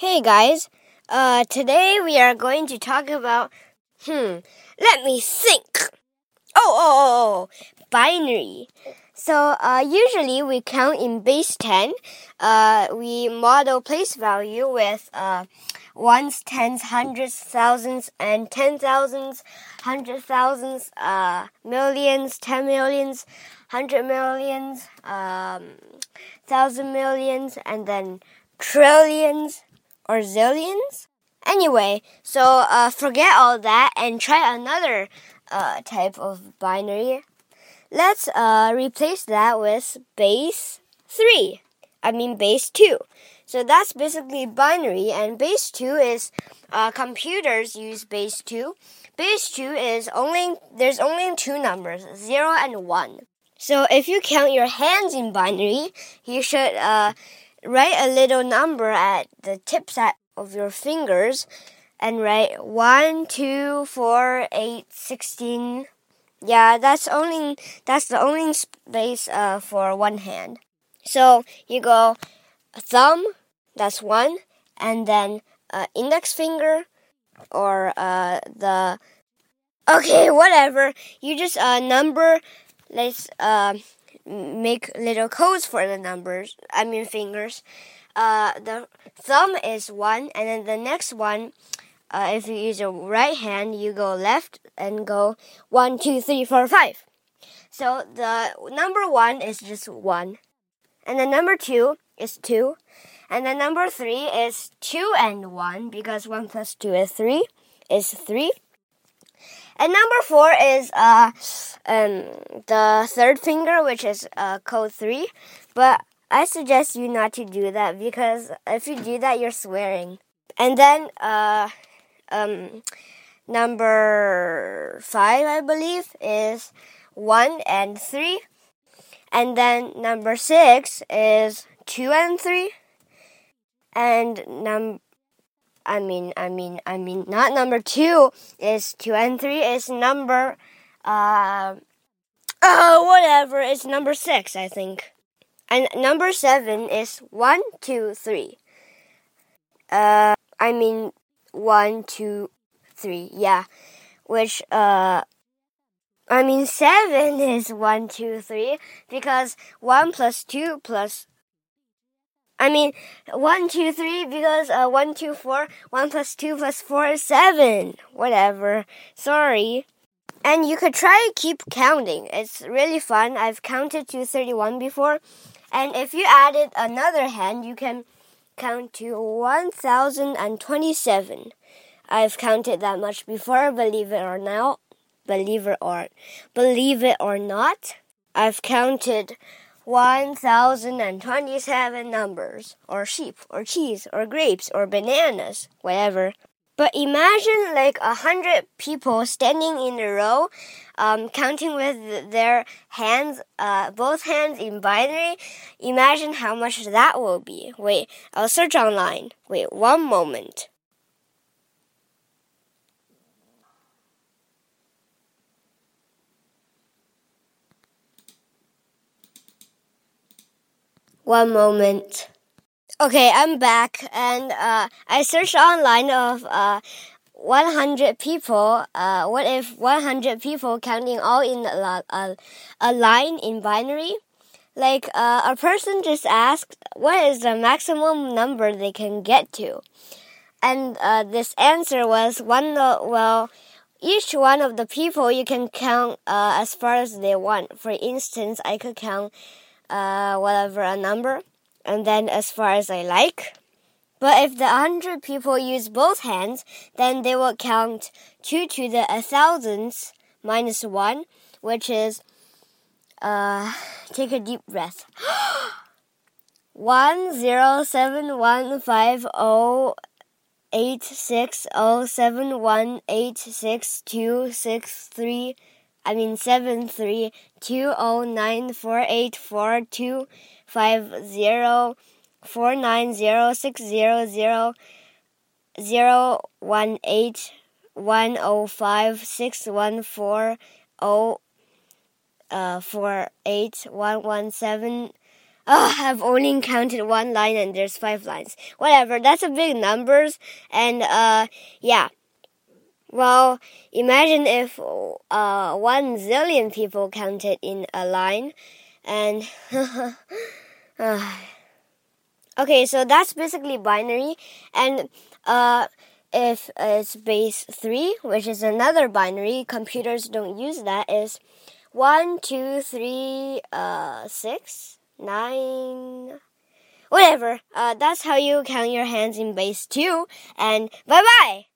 Hey guys, uh, today we are going to talk about, hmm, let me think. Oh, oh, oh, oh, binary. So, uh, usually we count in base 10. Uh, we model place value with, uh, ones, tens, hundreds, thousands, and ten thousands, hundred thousands, uh, millions, ten millions, hundred millions, um, thousand millions, and then trillions or zillions. Anyway, so uh, forget all that and try another uh, type of binary. Let's uh, replace that with base 3. I mean base 2. So that's basically binary, and base 2 is uh, computers use base 2. Base 2 is only, there's only two numbers, 0 and 1. So if you count your hands in binary, you should uh, write a little number at the tips of your fingers and write 1, 2, 4, 8, 16. Yeah, that's only that's the only space uh, for one hand. So you go thumb, that's one, and then uh, index finger, or uh, the okay, whatever. You just uh, number. Let's uh, make little codes for the numbers. I mean fingers. Uh, the thumb is one, and then the next one uh, if you use your right hand, you go left and go one, two, three, four, five. So the number one is just one. And the number two is two. And the number three is two and one because one plus two is three, is three. And number four is uh, um, the third finger, which is uh, code three. But I suggest you not to do that because if you do that, you're swearing. And then uh, um, number five, I believe, is one and three. And then number six is two and three. And num I mean I mean I mean not number two is two and three is number uh oh whatever it's number six I think. And number seven is one, two, three. Uh I mean one, two, three. Yeah. Which, uh, I mean, seven is one, two, three because one plus two plus. I mean, one, two, three because uh, one, two, four. One plus two plus four is seven. Whatever. Sorry. And you could try keep counting. It's really fun. I've counted to 31 before. And if you added another hand, you can count to 1027. I've counted that much before, believe it or not. Believe it or believe it or not. I've counted 1027 numbers or sheep or cheese or grapes or bananas, whatever. But imagine like a hundred people standing in a row, um, counting with their hands, uh, both hands in binary. Imagine how much that will be. Wait, I'll search online. Wait, one moment. One moment. Okay, I'm back, and uh, I searched online of uh, 100 people. Uh, what if 100 people counting all in a, a, a line in binary? Like uh, a person just asked, what is the maximum number they can get to? And uh, this answer was one. well, each one of the people you can count uh, as far as they want. For instance, I could count whatever a number and then as far as I like. But if the hundred people use both hands, then they will count two to the a thousandths minus one, which is uh take a deep breath. one zero seven one five oh eight six oh seven one eight six two six three I mean seven three two oh nine four eight four two five zero four nine zero six zero zero zero one eight one oh five six one four oh uh four eight one one seven oh, I've only counted one line and there's five lines. Whatever, that's a big numbers. And, uh, yeah. Well, imagine if, uh, one zillion people counted in a line and, uh, okay, so that's basically binary. And, uh, if it's base 3, which is another binary, computers don't use that, is 1, 2, 3, uh, 6, 9, whatever. Uh, that's how you count your hands in base 2, and bye bye!